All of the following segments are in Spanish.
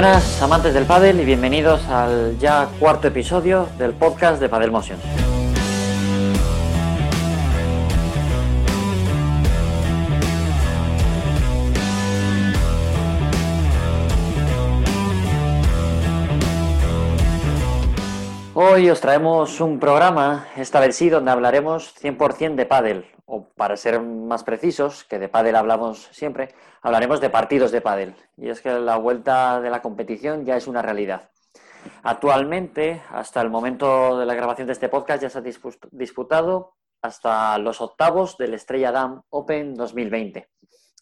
Buenas amantes del pádel y bienvenidos al ya cuarto episodio del podcast de Padel Motion. Hoy os traemos un programa, esta vez sí, donde hablaremos 100% de pádel, o para ser más precisos, que de pádel hablamos siempre, hablaremos de partidos de pádel. Y es que la vuelta de la competición ya es una realidad. Actualmente, hasta el momento de la grabación de este podcast, ya se ha disputado hasta los octavos del Estrella Dam Open 2020.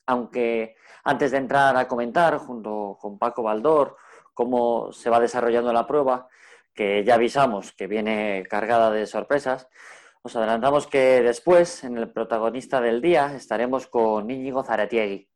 Aunque antes de entrar a comentar, junto con Paco Baldor, cómo se va desarrollando la prueba, que ya avisamos que viene cargada de sorpresas, os adelantamos que después, en el protagonista del día, estaremos con Íñigo Zaratiegui.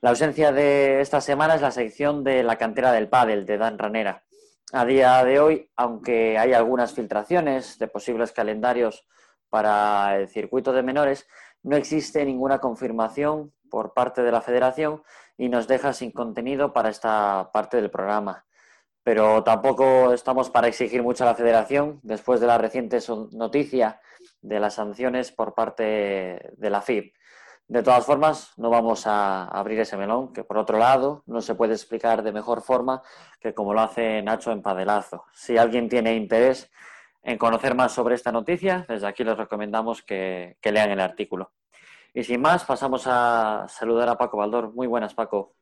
La ausencia de esta semana es la sección de la cantera del pádel de Dan Ranera. A día de hoy, aunque hay algunas filtraciones de posibles calendarios para el circuito de menores, no existe ninguna confirmación por parte de la federación y nos deja sin contenido para esta parte del programa pero tampoco estamos para exigir mucho a la federación después de la reciente noticia de las sanciones por parte de la FIB. De todas formas, no vamos a abrir ese melón, que por otro lado no se puede explicar de mejor forma que como lo hace Nacho en Padelazo. Si alguien tiene interés en conocer más sobre esta noticia, desde aquí les recomendamos que, lean el artículo. Y sin más, pasamos a saludar a Paco Baldor. Muy buenas, Paco.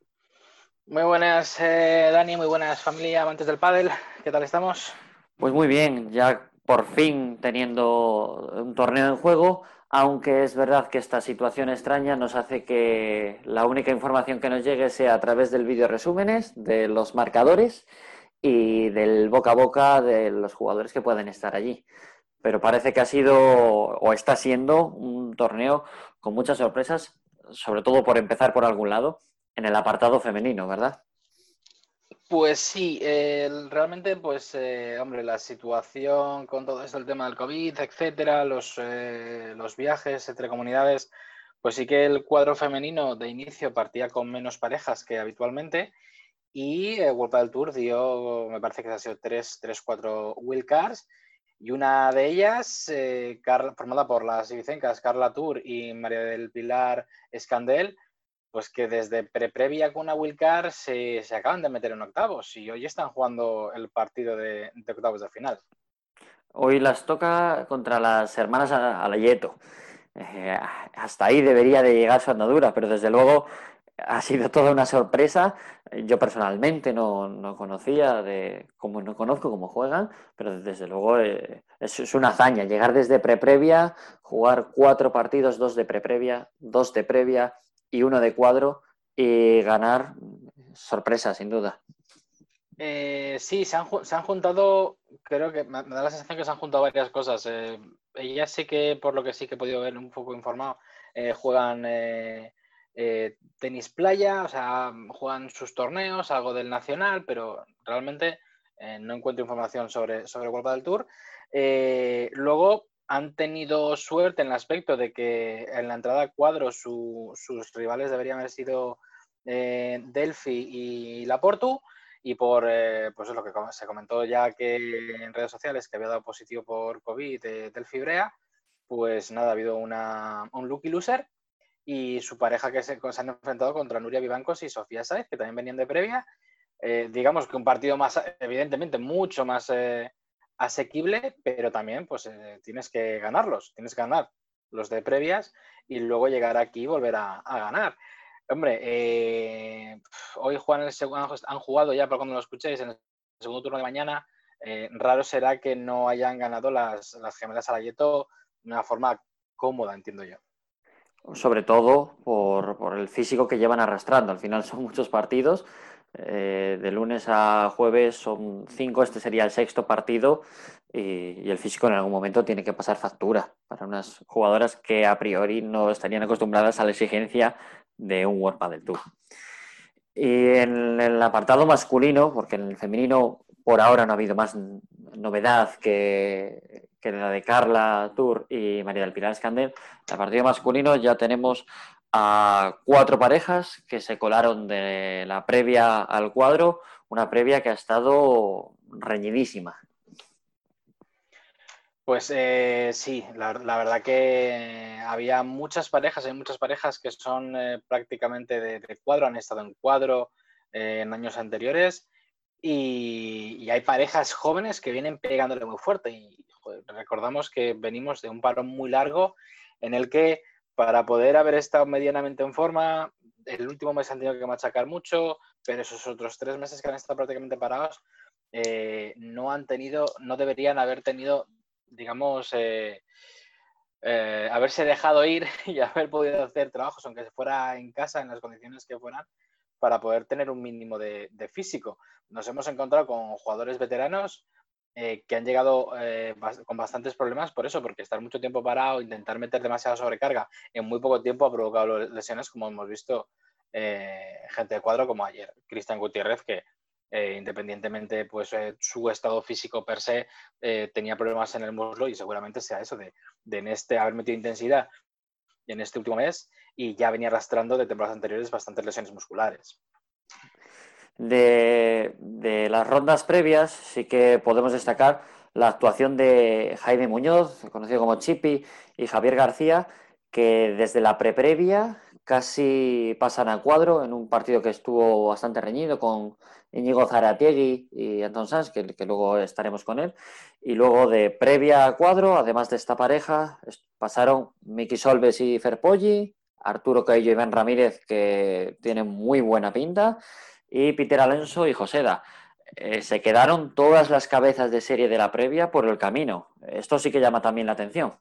Muy buenas, eh, Dani, muy buenas familia, amantes del pádel. ¿Qué tal estamos? Pues muy bien, ya por fin teniendo un torneo en juego, aunque es verdad que esta situación extraña nos hace que la única información que nos llegue sea a través del vídeo resúmenes, de los marcadores y del boca a boca de los jugadores que pueden estar allí. Pero parece que ha sido o está siendo un torneo con muchas sorpresas, sobre todo por empezar por algún lado en el apartado femenino, ¿verdad? Pues sí, realmente, pues, eh, hombre, la situación con todo esto, el tema del COVID, etcétera, los, eh, los viajes entre comunidades, pues sí que el cuadro femenino de inicio partía con menos parejas que habitualmente y eh, World del Tour dio, me parece que ha sido tres, tres cuatro wildcards y una de ellas, formada por las ibicencas Carla Tour y María del Pilar Escandel, pues que desde pre-previa con una wildcard se, se acaban de meter en octavos y hoy están jugando el partido de, octavos de final. Hoy las toca contra las hermanas Alayeto. Eh, hasta ahí debería de llegar su andadura, pero desde luego ha sido toda una sorpresa. Yo personalmente no, conocía de cómo no conozco cómo juegan, pero desde luego eh, es, una hazaña llegar desde pre-previa, jugar cuatro partidos, dos de pre-previa, dos de previa, y uno de cuadro y ganar sorpresa, sin duda. Eh, sí, se han, juntado, creo que me, da la sensación que se han juntado varias cosas. Eh, ya sé que, por lo que sí que he podido ver un poco informado, eh, juegan tenis playa, o sea, juegan sus torneos, algo del nacional, pero realmente no encuentro información sobre, sobre el del Tour. luego, han tenido suerte en el aspecto de que en la entrada a cuadro sus rivales deberían haber sido eh, Delphi y Laportu. Y por eh, pues es lo que se comentó ya que en redes sociales que había dado positivo por COVID de Delphi Brea, pues nada, ha habido una, un lucky loser y su pareja que se, han enfrentado contra Nuria Vivancos y Sofía Saez, que también venían de previa. Eh, digamos que un partido más, evidentemente, mucho más asequible, pero también pues eh, tienes que ganarlos, tienes que ganar los de previas y luego llegar aquí y volver a, ganar. Hombre, eh, hoy juegan el han jugado ya, para cuando lo escuchéis, en el segundo turno de mañana, eh, raro será que no hayan ganado las, las gemelas Arayeto de una forma cómoda, entiendo yo. Sobre todo por, por el físico que llevan arrastrando. Al final son muchos partidos eh, de lunes a jueves son cinco, este sería el sexto partido y, el físico en algún momento tiene que pasar factura para unas jugadoras que a priori no estarían acostumbradas a la exigencia de un World del Tour. Y en el apartado masculino, porque en el femenino por ahora no ha habido más novedad que, que la de Carla Tour y María del Pilar Escandel, en el partido masculino ya tenemos a cuatro parejas que se colaron de la previa al cuadro, una previa que ha estado reñidísima. Pues eh, sí, la, verdad que había muchas parejas, hay muchas parejas que son eh, prácticamente de, cuadro, han estado en cuadro eh, en años anteriores y, hay parejas jóvenes que vienen pegándole muy fuerte y recordamos que venimos de un parón muy largo en el que para poder haber estado medianamente en forma, el último mes han tenido que machacar mucho, pero esos otros tres meses que han estado prácticamente parados eh, no han tenido, no deberían haber tenido, digamos, eh, eh, haberse dejado ir y haber podido hacer trabajos, aunque se fuera en casa, en las condiciones que fueran, para poder tener un mínimo de físico. Nos hemos encontrado con jugadores veteranos eh, que han llegado eh, con bastantes problemas por eso, porque estar mucho tiempo parado, intentar meter demasiada sobrecarga en muy poco tiempo ha provocado lesiones, como hemos visto eh, gente de cuadro como ayer, Cristian Gutiérrez, que independientemente pues su estado físico per se tenía problemas en el muslo y seguramente sea eso de, de en este haber metido intensidad en este último mes y ya venía arrastrando de temporadas anteriores bastantes lesiones musculares. De, las rondas previas sí que podemos destacar la actuación de Jaime Muñoz, conocido como Chipi, y Javier García, que desde la pre-previa casi pasan a cuadro en un partido que estuvo bastante reñido con Íñigo Zaratiegui y Anton Sanz, que, luego estaremos con él. Y luego de previa a cuadro, además de esta pareja, pasaron Miki Solves y Ferpolli, Arturo Caillo y Iván Ramírez, que tienen muy buena pinta, y Peter Alonso y Joseda. Eh, se quedaron todas las cabezas de serie de la previa por el camino. Esto sí que llama también la atención.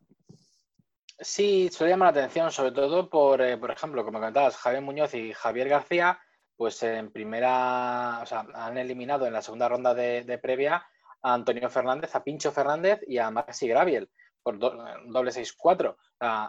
Sí, suele llamar la atención, sobre todo por, eh, por ejemplo, como comentabas, Javier Muñoz y Javier García, pues en primera, o sea, han eliminado en la segunda ronda de, previa a Antonio Fernández, a Pincho Fernández y a Maxi Graviel por doble 6-4.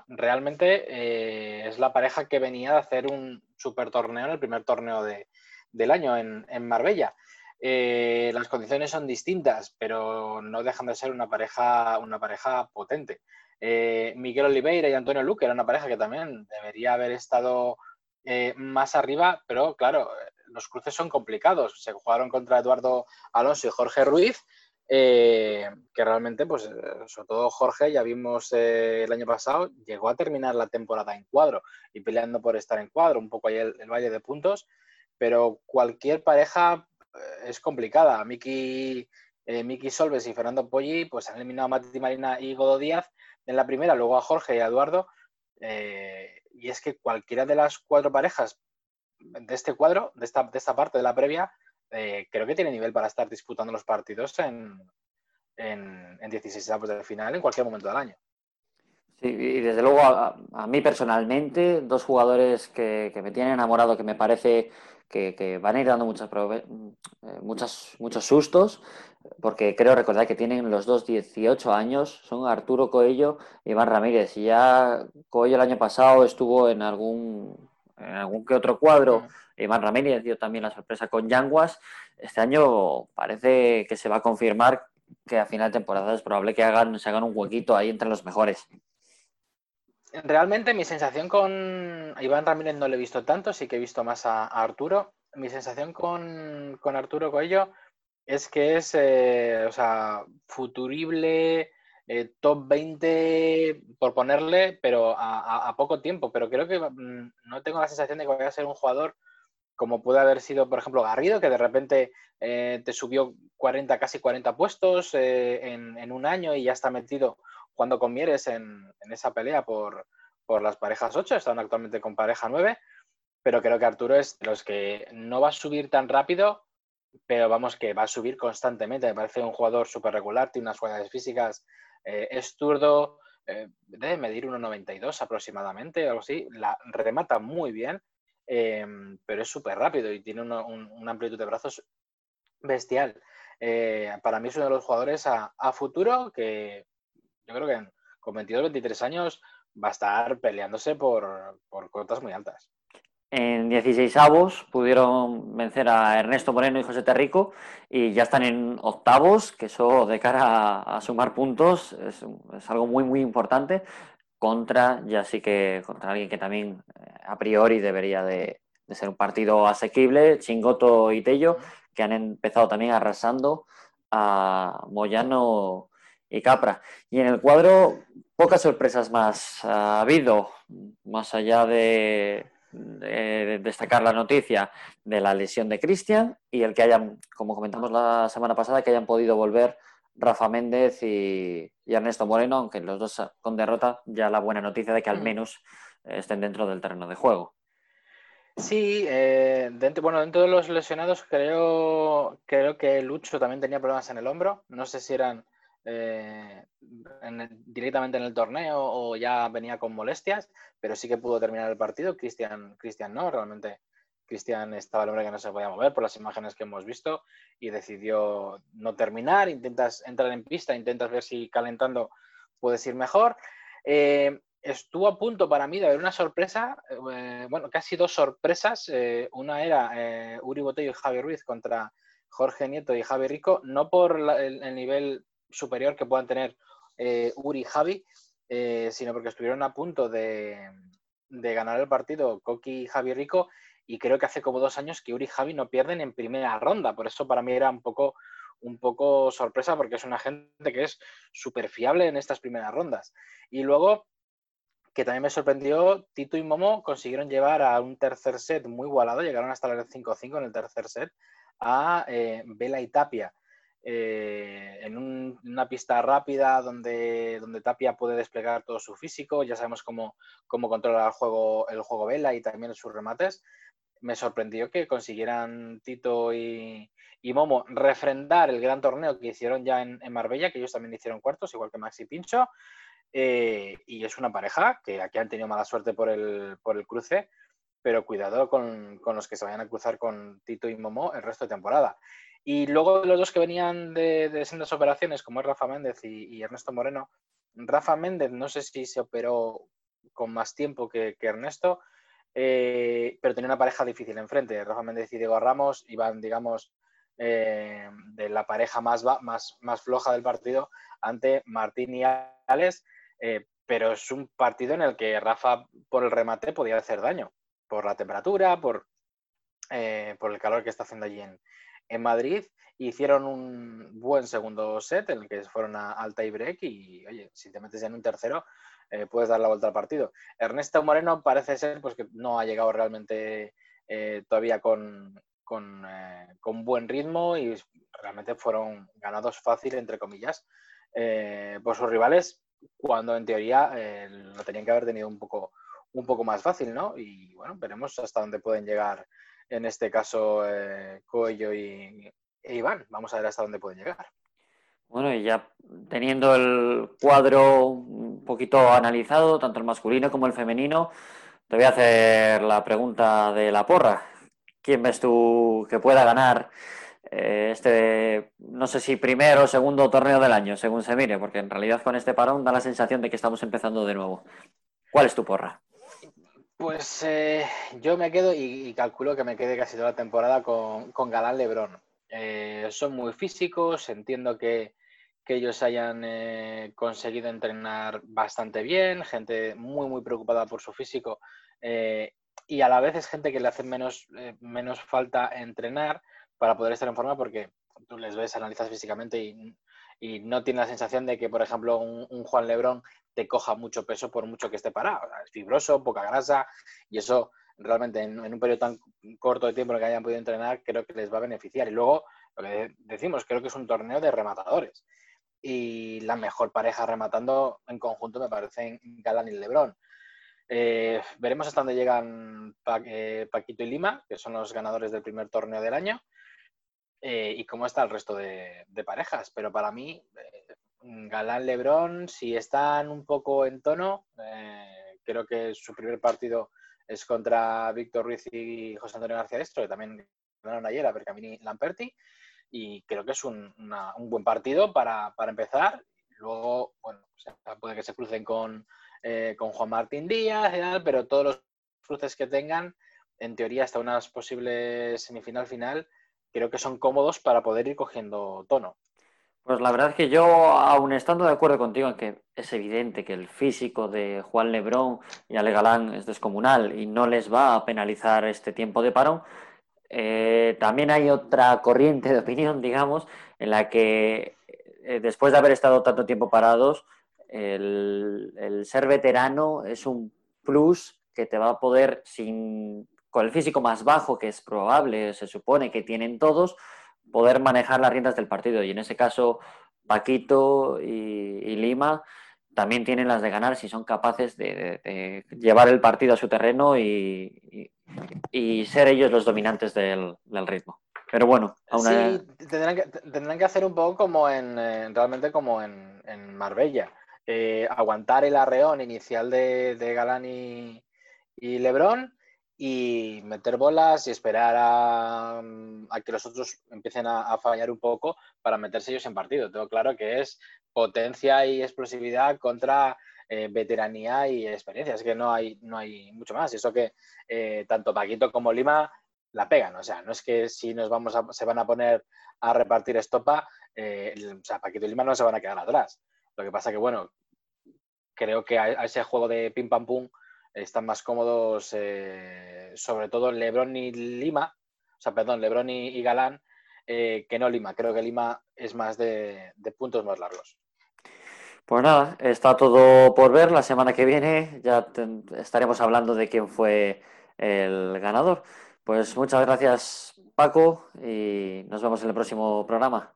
realmente eh, es la pareja que venía de hacer un super torneo en el primer torneo de, del año en, Marbella. Eh, las condiciones son distintas, pero no dejan de ser una pareja, una pareja potente. Eh, Miguel Oliveira y Antonio Luque era una pareja que también debería haber estado eh, más arriba, pero claro, los cruces son complicados. Se jugaron contra Eduardo Alonso y Jorge Ruiz, que realmente, pues, sobre todo Jorge, ya vimos el año pasado, llegó a terminar la temporada en cuadro y peleando por estar en cuadro, un poco ahí el valle de puntos pero cualquier pareja eh, es complicada. Miki, eh, Miki Solves y Fernando Poggi pues han eliminado a Mati Marina y Godo Díaz en la primera, luego a Jorge y a Eduardo. Eh, y es que cualquiera de las cuatro parejas de este cuadro, de esta, de esta parte de la previa, creo que tiene nivel para estar disputando los partidos en, en, en 16 avos de final en cualquier momento del año. Sí, y desde luego a, mí personalmente, dos jugadores que, que, me tienen enamorado, que me parece que, van a ir dando muchas, eh, muchas, muchos sustos, porque creo recordar que tienen los dos 18 años, son Arturo Coello y Iván Ramírez. Y ya Coello el año pasado estuvo en algún, en algún que otro cuadro. Iván Ramírez dio también la sorpresa con Yanguas. Este año parece que se va a confirmar que a final de temporada es probable que hagan, se hagan un huequito ahí entre los mejores. Realmente mi sensación con Iván Ramírez no lo he visto tanto, sí que he visto más a, Arturo. Mi sensación con, Arturo Coello es que es, eh, o sea, futurible, eh, top 20 por ponerle, pero a, poco tiempo. Pero creo que mm, no tengo la sensación de que vaya a ser un jugador como puede haber sido, por ejemplo, Garrido, que de repente eh, te subió 40, casi 40 puestos en, un año y ya está metido cuando con Mieres en, esa pelea por, las parejas 8, están actualmente con pareja 9, pero creo que Arturo es de los que no va a subir tan rápido, pero vamos que va a subir constantemente. Me parece un jugador súper regular, tiene unas cualidades físicas, eh, es turdo, eh, debe medir 1,92 aproximadamente, algo así, la remata muy bien, eh, pero es súper rápido y tiene una amplitud de brazos bestial. para mí es uno de los jugadores a futuro que yo creo que con 22, 23 años va a estar peleándose por, por cotas muy altas. En 16 avos pudieron vencer a Ernesto Moreno y José Terrico y ya están en octavos, que eso de cara a, sumar puntos es, algo muy, muy importante. contra, ya sí que contra alguien que también eh, a priori debería de, ser un partido asequible, Chingoto y Tello, que han empezado también arrasando a Moyano y Capra. Y en el cuadro, pocas sorpresas más ha habido, más allá de, destacar la noticia de la lesión de Cristian y el que hayan, como comentamos la semana pasada, que hayan podido volver Rafa Méndez y, Ernesto Moreno, aunque los dos con derrota, ya la buena noticia de que al mm. menos estén dentro del terreno de juego. Sí, eh, dentro, bueno, dentro de los lesionados creo, creo que Lucho también tenía problemas en el hombro. No sé si eran eh, directamente en el torneo o ya venía con molestias, pero sí que pudo terminar el partido. Cristian, Cristian no, realmente Cristian estaba el hombre que no se podía mover por las imágenes que hemos visto y decidió no terminar. Intentas entrar en pista, intentas ver si calentando puedes ir mejor. Eh, estuvo a punto para mí de haber una sorpresa, eh, bueno, casi dos sorpresas. Una era Uri Botello y Javi Ruiz contra Jorge Nieto y Javi Rico, no por el, nivel superior que puedan tener Uri y Javi, sino porque estuvieron a punto de, de ganar el partido Coqui y Javi Rico y creo que hace como dos años que Uri y Javi no pierden en primera ronda, por eso para mí era un poco, un poco sorpresa porque es una gente que es súper fiable en estas primeras rondas. Y luego, que también me sorprendió, Tito y Momo consiguieron llevar a un tercer set muy igualado, llegaron hasta el 5-5 en el tercer set, a eh, Vela y Tapia. Eh, en una pista rápida donde, donde Tapia puede desplegar todo su físico, ya sabemos cómo, cómo controla el juego, el juego Vela y también sus remates me sorprendió que consiguieran Tito y, Momo refrendar el gran torneo que hicieron ya en, Marbella, que ellos también hicieron cuartos, igual que Maxi Pincho. Eh, y es una pareja que aquí han tenido mala suerte por el, por el cruce, pero cuidado con, los que se vayan a cruzar con Tito y Momo el resto de temporada. Y luego los dos que venían de, de sendas operaciones, como es Rafa Méndez y, Ernesto Moreno, Rafa Méndez no sé si se operó con más tiempo que Ernesto, eh, pero tenía una pareja difícil enfrente. Rafa Méndez y Diego Ramos iban, digamos, eh, de la pareja más, más, más floja del partido ante Martín y Alex, eh, pero es un partido en el que Rafa, por el remate, podía hacer daño, por la temperatura, por, por el calor que está haciendo allí en, en Madrid. Hicieron un buen segundo set en el que fueron a, al tie break y, oye, si te metes en un tercero, eh, puedes dar la vuelta al partido. Ernesto Moreno parece ser pues, que no ha llegado realmente eh, todavía con, eh, con, buen ritmo y realmente fueron ganados fácil, entre comillas, por sus rivales, cuando en teoría lo tenían que haber tenido un poco, un poco más fácil, ¿no? Y bueno, veremos hasta dónde pueden llegar en este caso Coello y, e Iván. Vamos a ver hasta dónde pueden llegar. Bueno, y ya teniendo el cuadro un poquito analizado, tanto el masculino como el femenino, te voy a hacer la pregunta de la porra. ¿Quién ves tú que pueda ganar eh, este, no sé si primero o segundo torneo del año, según se mire? Porque en realidad con este parón da la sensación de que estamos empezando de nuevo. ¿Cuál es tu porra? Pues eh, yo me quedo y, calculo que me quede casi toda la temporada con, Galán Lebrón. Eh, son muy físicos, entiendo que, que ellos hayan eh, conseguido entrenar bastante bien, gente muy, muy preocupada por su físico y a la vez es gente que le hace menos, menos falta entrenar para poder estar en forma porque tú les ves, analizas físicamente y, no tienes la sensación de que, por ejemplo, un, Juan Lebrón te coja mucho peso por mucho que esté parado. Es fibroso, poca grasa y eso realmente en, un periodo tan corto de tiempo que hayan podido entrenar creo que les va a beneficiar. Y luego, lo que decimos, creo que es un torneo de rematadores y la mejor pareja rematando en conjunto me parecen Galán y Lebrón. Eh, veremos hasta dónde llegan eh, Paquito y Lima, que son los ganadores del primer torneo del año, eh, y cómo está el resto de, parejas. Pero para mí, Galán Lebrón, si están un poco en tono, creo que su primer partido es contra Víctor Ruiz y José Antonio García Destro, que también ganaron ayer a Bercamini Lamperti y creo que es un, buen partido para, empezar. Luego, bueno, puede que se crucen con, eh, Juan Martín Díaz, pero todos los cruces que tengan, en teoría, hasta unas posibles semifinal final, creo que son cómodos para poder ir cogiendo tono. Pues la verdad es que yo, aun estando de acuerdo contigo en que es evidente que el físico de Juan Lebrón y Ale Galán es descomunal y no les va a penalizar este tiempo de parón, eh, también hay otra corriente de opinión, digamos, en la que eh, después de haber estado tanto tiempo parados, el, el, ser veterano es un plus que te va a poder, sin, con el físico más bajo, que es probable, se supone que tienen todos, poder manejar las riendas del partido. Y en ese caso, Paquito y, Lima también tienen las de ganar si son capaces de, llevar el partido a su terreno y, ser ellos los dominantes del, ritmo. Pero bueno, aún sí, tendrán, que, tendrán que hacer un poco como en, realmente como en, Marbella. Eh, aguantar el arreón inicial de, Galán y, y Lebrón y meter bolas y esperar a, que los otros empiecen a, fallar un poco para meterse ellos en partido. Tengo claro que es potencia y explosividad contra eh, veteranía y experiencia. Es que no hay, no hay mucho más. Y eso que eh, tanto Paquito como Lima la pegan. O sea, no es que si nos vamos a, se van a poner a repartir estopa, eh, o sea, Paquito y Lima no se van a quedar atrás. Lo que pasa que, bueno, creo que a ese juego de pim pam pum están más cómodos, eh, sobre todo Lebron y Lima, o sea, perdón, Lebron y, Galán, eh, que no Lima. Creo que Lima es más de, puntos más largos. Pues nada, está todo por ver. La semana que viene ya estaremos hablando de quién fue el ganador. Pues muchas gracias, Paco, y nos vemos en el próximo programa.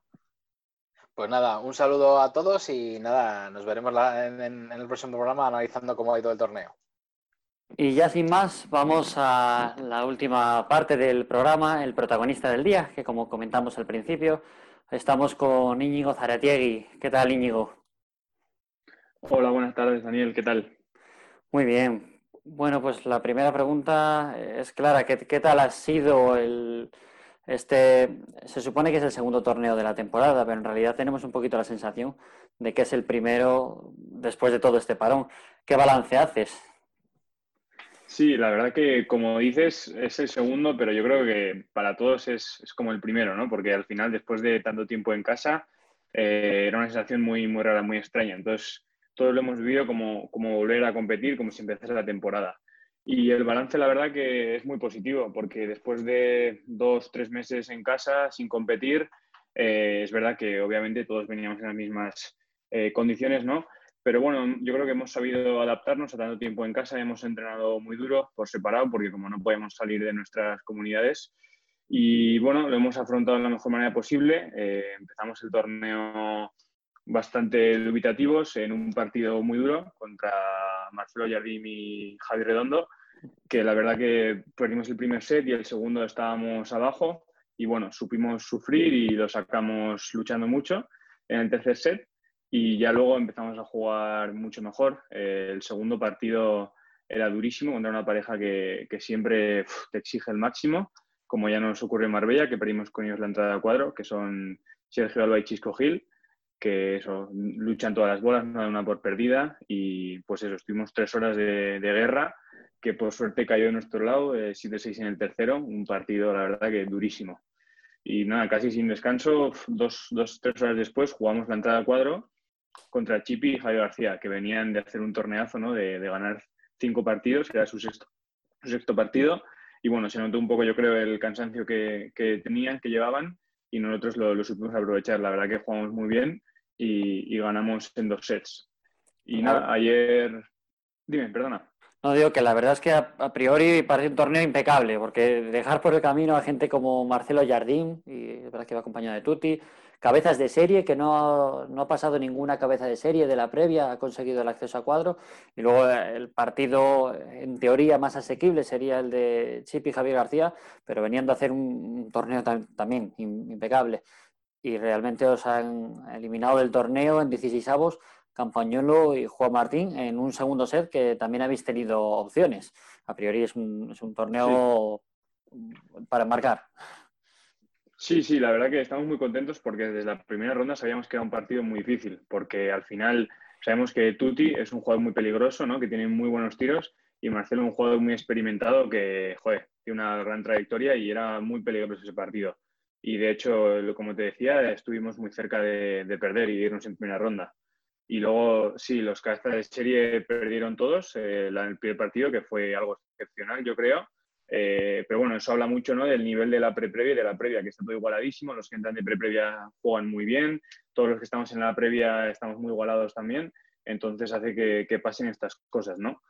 Pues nada, un saludo a todos y nada, nos veremos en el próximo programa analizando cómo ha ido el torneo. Y ya sin más, vamos a la última parte del programa, el protagonista del día, que como comentamos al principio, estamos con Íñigo Zaratiegui. ¿Qué tal, Íñigo? Hola, buenas tardes, Daniel. ¿Qué tal? Muy bien. Bueno, pues la primera pregunta es clara. ¿Qué, tal ha sido el, este? Se supone que es el segundo torneo de la temporada, pero en realidad tenemos un poquito la sensación de que es el primero después de todo este parón. ¿Qué balance haces? Sí, la verdad que como dices es el segundo, pero yo creo que para todos es, como el primero, ¿no? Porque al final, después de tanto tiempo en casa, eh, era una sensación muy, muy rara, muy extraña. Entonces, todos lo hemos vivido como, como volver a competir, como si empezase la temporada. Y el balance, la verdad que es muy positivo, porque después de dos, tres meses en casa sin competir, eh, es verdad que obviamente todos veníamos en las mismas eh, condiciones, ¿no? Pero bueno, yo creo que hemos sabido adaptarnos a tanto tiempo en casa, hemos entrenado muy duro por separado, porque como no podemos salir de nuestras comunidades, y bueno, lo hemos afrontado de la mejor manera posible. Eh, empezamos el torneo bastante dubitativos en un partido muy duro contra Marcelo Jardim y Javi Redondo, que la verdad que perdimos el primer set y el segundo estábamos abajo. Y bueno, supimos sufrir y lo sacamos luchando mucho en el tercer set y ya luego empezamos a jugar mucho mejor. Eh, el segundo partido era durísimo contra una pareja que, que siempre te exige el máximo, como ya nos ocurrió en Marbella, que perdimos con ellos la entrada a cuadro, que son Sergio Alba y Chisco Gil, que eso, luchan todas las bolas, no dan una por perdida, y pues eso, estuvimos tres horas de, guerra, que por suerte cayó de nuestro lado, 7-6 eh, en el tercero, un partido, la verdad, que durísimo. Y nada, casi sin descanso, dos, dos, tres horas después jugamos la entrada a cuadro contra Chipi y Javier García, que venían de hacer un torneazo, ¿no? de, ganar cinco partidos, era su sexto, su sexto partido. Y bueno, se notó un poco, yo creo, el cansancio que, tenían, que llevaban, y nosotros lo, supimos aprovechar. La verdad que jugamos muy bien y, ganamos en dos sets. Y nada, ayer. Dime, perdona. No digo que la verdad es que a, priori parece un torneo impecable, porque dejar por el camino a gente como Marcelo Jardín, y es verdad que va acompañado de Tuti, cabezas de serie, que no, no, ha pasado ninguna cabeza de serie de la previa, ha conseguido el acceso a cuadro. Y luego eh, el partido, en teoría, más asequible sería el de Chip y Javier García, pero venían de hacer un, torneo también impecable. Y realmente os han eliminado del torneo en 16 avos Campañolo y Juan Martín en un segundo set que también habéis tenido opciones. A priori es un, es un torneo para marcar. Sí, sí, la verdad que estamos muy contentos porque desde la primera ronda sabíamos que era un partido muy difícil, porque al final sabemos que Tuti es un jugador muy peligroso, ¿no? que tiene muy buenos tiros, y Marcelo un jugador muy experimentado que, joder, tiene una gran trayectoria y era muy peligroso ese partido. y de hecho, como te decía, estuvimos muy cerca de, perder y irnos en primera ronda. Y luego, sí, los cabezas de serie perdieron todos eh, en el primer partido, que fue algo excepcional, yo creo. Eh, pero bueno, eso habla mucho ¿no? del nivel de la pre-previa y de la previa, que está todo igualadísimo. Los que entran de pre-previa juegan muy bien. Todos los que estamos en la previa estamos muy igualados también. Entonces hace que, pasen estas cosas, ¿no?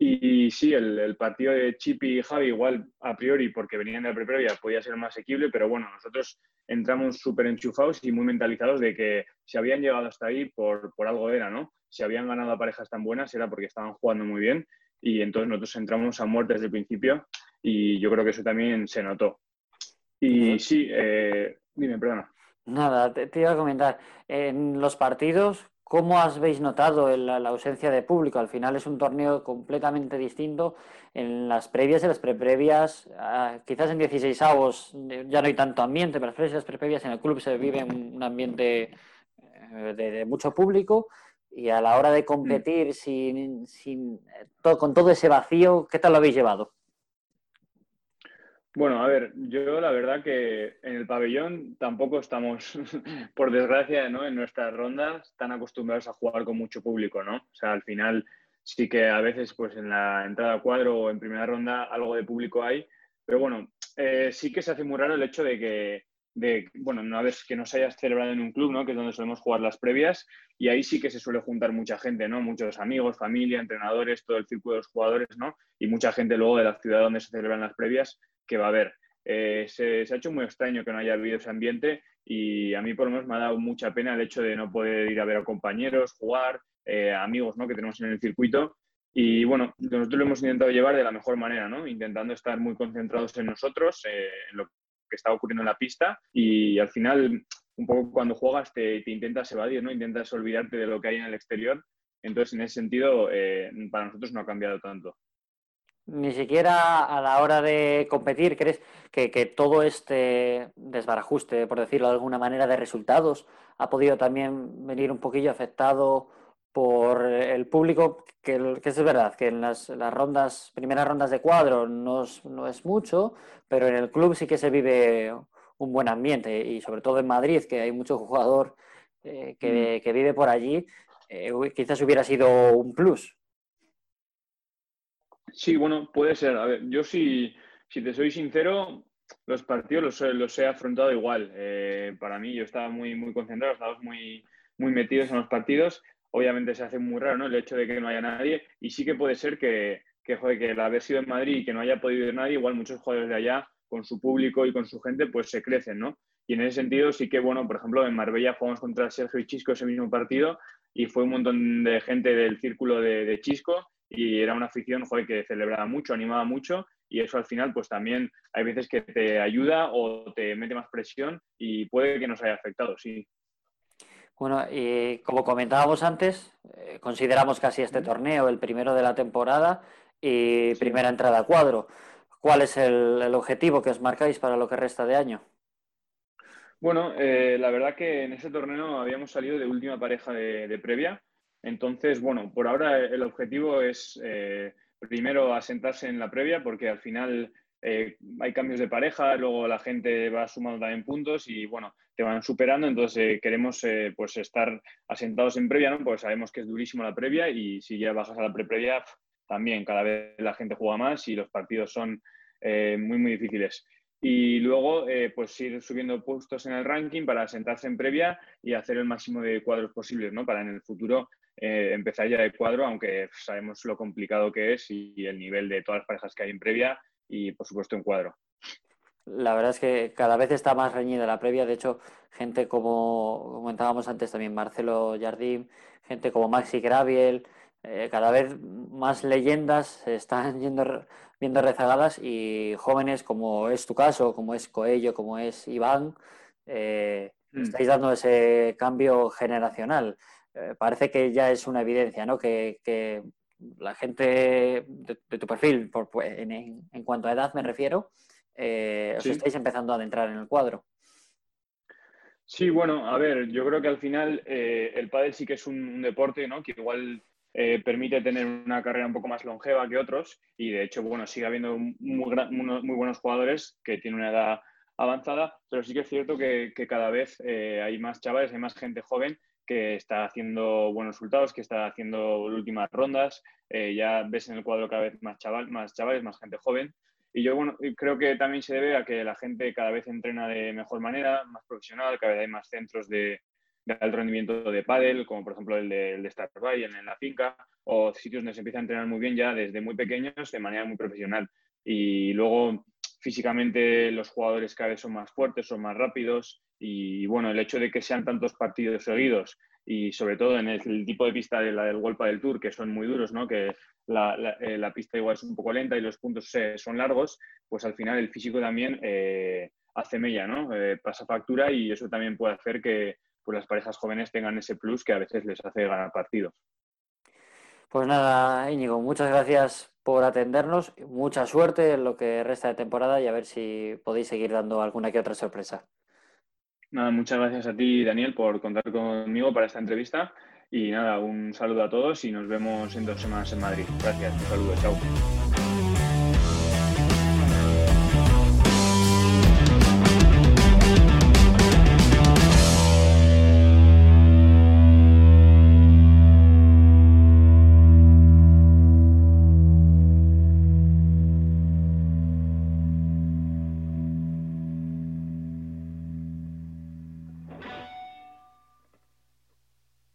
Y, sí, el, partido de Chip y Javi, igual a priori, porque venían de la previa, podía ser más asequible, pero bueno, nosotros entramos súper enchufados y muy mentalizados de que si habían llegado hasta ahí, por, por algo era, ¿no? Si habían ganado parejas tan buenas, era porque estaban jugando muy bien y entonces nosotros entramos a muerte desde el principio y yo creo que eso también se notó. Y sí, eh, dime, perdona. Nada, te, te, iba a comentar, en los partidos, ¿Cómo habéis notado la, ausencia de público? Al final es un torneo completamente distinto. En las previas y las preprevias, ah, quizás en 16 avos ya no hay tanto ambiente, pero las previas y las preprevias en el club se vive un ambiente eh, de, mucho público y a la hora de competir sin, sin, con todo ese vacío, ¿qué tal lo habéis llevado? Bueno, a ver, yo la verdad que en el pabellón tampoco estamos, por desgracia, ¿no? En nuestras rondas tan acostumbrados a jugar con mucho público, ¿no? O sea, al final sí que a veces, pues en la entrada a cuadro o en primera ronda algo de público hay, pero bueno, eh, sí que se hace muy raro el hecho de que, de, bueno, una vez que no se celebrado en un club, ¿no? Que es donde solemos jugar las previas, y ahí sí que se suele juntar mucha gente, ¿no? Muchos amigos, familia, entrenadores, todo el círculo de los jugadores, ¿no? Y mucha gente luego de la ciudad donde se celebran las previas que va a haber. Eh, se, ha hecho muy extraño que no haya habido ese ambiente y a mí por lo menos me ha dado mucha pena el hecho de no poder ir a ver a compañeros, jugar, eh, amigos ¿no? que tenemos en el circuito. Y bueno, nosotros lo hemos intentado llevar de la mejor manera, ¿no? intentando estar muy concentrados en nosotros, eh, en lo que está ocurriendo en la pista y al final, un poco cuando juegas te, te, intentas evadir, ¿no? intentas olvidarte de lo que hay en el exterior. Entonces, en ese sentido, para nosotros no ha cambiado tanto ni siquiera a la hora de competir, ¿crees que, todo este desbarajuste, por decirlo de alguna manera, de resultados ha podido también venir un poquillo afectado por el público? Que, es verdad, que en las, rondas, primeras rondas de cuadro no es, mucho, pero en el club sí que se vive un buen ambiente y sobre todo en Madrid, que hay mucho jugador eh, mm. que, vive por allí, eh, quizás hubiera sido un plus. Sí, bueno, puede ser. A ver, yo si, si te soy sincero, los partidos los, he afrontado igual. Eh, para mí, yo estaba muy, muy concentrado, estábamos muy, muy metidos en los partidos. Obviamente se hace muy raro ¿no? el hecho de que no haya nadie. Y sí que puede ser que, que, joder, que haber sido en Madrid y que no haya podido ir nadie, igual muchos jugadores de allá, con su público y con su gente, pues se crecen, ¿no? Y en ese sentido sí que, bueno, por ejemplo, en Marbella jugamos contra Sergio y Chisco ese mismo partido y fue un montón de gente del círculo de, de Chisco y era una afición que celebraba mucho, animaba mucho y eso al final pues también hay veces que te ayuda o te mete más presión y puede que nos haya afectado, sí. Bueno, y como comentábamos antes, eh, consideramos casi este torneo el primero de la temporada y primera entrada a cuadro. ¿Cuál es el, objetivo que os marcáis para lo que resta de año? Bueno, eh, la verdad que en ese torneo habíamos salido de última pareja de previa, entonces, bueno, por ahora el objetivo es eh, primero asentarse en la previa porque al final eh, hay cambios de pareja, luego la gente va sumando también puntos y bueno, te van superando, entonces eh, queremos pues estar asentados en previa, ¿no? Porque sabemos que es durísimo la previa y si ya bajas a la pre-previa, también cada vez la gente juega más y los partidos son muy, muy difíciles y luego pues ir subiendo puestos en el ranking para asentarse en previa y hacer el máximo de cuadros posibles, ¿no? Para en el futuro eh, empezar ya de cuadro, aunque sabemos lo complicado que es y, el nivel de todas las parejas que hay en previa y, por supuesto, en cuadro. La verdad es que cada vez está más reñida la previa. De hecho, gente como comentábamos antes también, Marcelo Jardín, gente como Maxi Graviel, eh, cada vez más leyendas se están yendo, viendo rezagadas y jóvenes como es tu caso, como es Coello, como es Iván, eh, mm. estáis dando ese cambio generacional. Eh, parece que ya es una evidencia, ¿no? Que, la gente de, tu perfil, por, pues, en, cuanto a edad me refiero, eh, os estáis empezando a adentrar en el cuadro. Sí, bueno, a ver, yo creo que al final eh, el pádel sí que es un, deporte, ¿no? Que igual permite tener una carrera un poco más longeva que otros y de hecho, bueno, sigue habiendo muy, muy buenos jugadores que tienen una edad avanzada, pero sí que es cierto que, cada vez eh, hay más chavales, hay más gente joven que está haciendo buenos resultados, que está haciendo últimas rondas. Eh, ya ves en el cuadro cada vez más, chaval, más chavales, más gente joven. Y yo bueno, creo que también se debe a que la gente cada vez entrena de mejor manera, más profesional, cada vez hay más centros de, alto rendimiento de pádel, como por ejemplo el de, el de en, la finca, o sitios donde se empieza a entrenar muy bien ya desde muy pequeños de manera muy profesional. Y luego físicamente los jugadores cada vez son más fuertes, son más rápidos y bueno, el hecho de que sean tantos partidos seguidos y sobre todo en el, tipo de pista de la del Golpa del Tour, que son muy duros, ¿no? que la, eh, pista igual es un poco lenta y los puntos son largos, pues al final el físico también eh, hace mella, ¿no? Eh, pasa factura y eso también puede hacer que pues, las parejas jóvenes tengan ese plus que a veces les hace ganar partidos. Pues nada, Íñigo, muchas gracias por atendernos. Mucha suerte en lo que resta de temporada y a ver si podéis seguir dando alguna que otra sorpresa. Nada, muchas gracias a ti, Daniel, por contar conmigo para esta entrevista. Y nada, un saludo a todos y nos vemos en dos semanas en Madrid. Gracias, un saludo, chao.